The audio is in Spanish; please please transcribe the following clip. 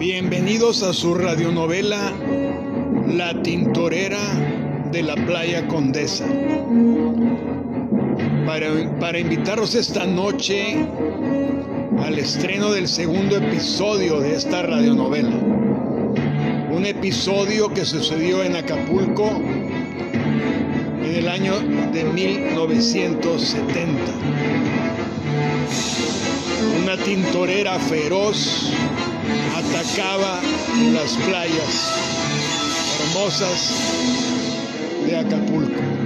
Bienvenidos a su radionovela La Tintorera de la Playa Condesa. Para, para invitarlos esta noche al estreno del segundo episodio de esta radionovela. Un episodio que sucedió en Acapulco en el año de 1970. Una tintorera feroz atacaba las playas hermosas de Acapulco.